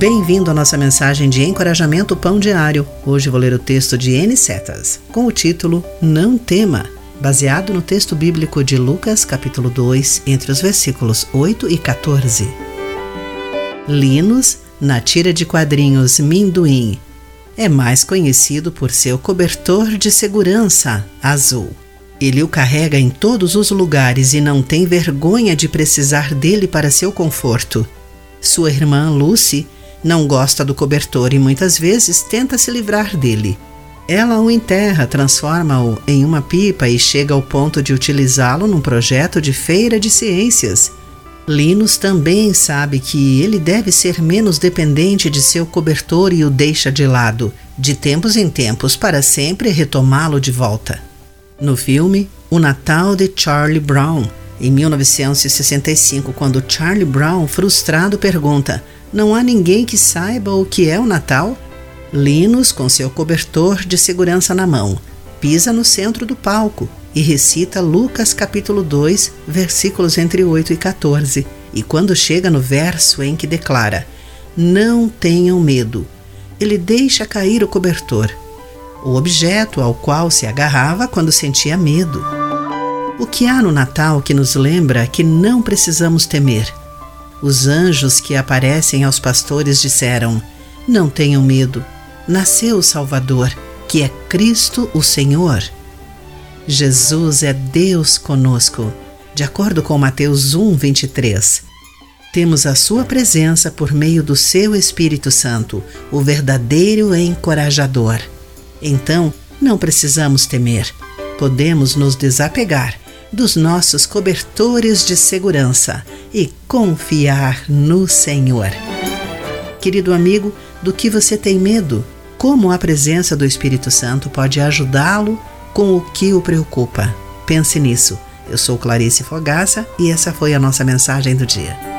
Bem-vindo à nossa mensagem de encorajamento Pão Diário. Hoje vou ler o texto de N. Setas, com o título Não Tema, baseado no texto bíblico de Lucas, capítulo 2, entre os versículos 8 e 14. Linus, na tira de quadrinhos Minduim, é mais conhecido por seu cobertor de segurança azul. Ele o carrega em todos os lugares e não tem vergonha de precisar dele para seu conforto. Sua irmã Lucy não gosta do cobertor e muitas vezes tenta se livrar dele. Ela o enterra, transforma-o em uma pipa e chega ao ponto de utilizá-lo num projeto de feira de ciências. Linus também sabe que ele deve ser menos dependente de seu cobertor e o deixa de lado, de tempos em tempos, para sempre retomá-lo de volta. No filme O Natal de Charlie Brown, em 1965, quando Charlie Brown, frustrado, pergunta: Não há ninguém que saiba o que é o Natal? Linus, com seu cobertor de segurança na mão, pisa no centro do palco e recita Lucas capítulo 2, versículos entre 8 e 14. E quando chega no verso em que declara: Não tenham medo, ele deixa cair o cobertor, o objeto ao qual se agarrava quando sentia medo. O que há no Natal que nos lembra que não precisamos temer? Os anjos que aparecem aos pastores disseram: Não tenham medo, nasceu o Salvador, que é Cristo o Senhor. Jesus é Deus conosco, de acordo com Mateus 1, 23. Temos a Sua presença por meio do Seu Espírito Santo, o verdadeiro encorajador. Então, não precisamos temer, podemos nos desapegar dos nossos cobertores de segurança e confiar no Senhor. Querido amigo, do que você tem medo? Como a presença do Espírito Santo pode ajudá-lo com o que o preocupa? Pense nisso. Eu sou Clarice Fogaça e essa foi a nossa mensagem do dia.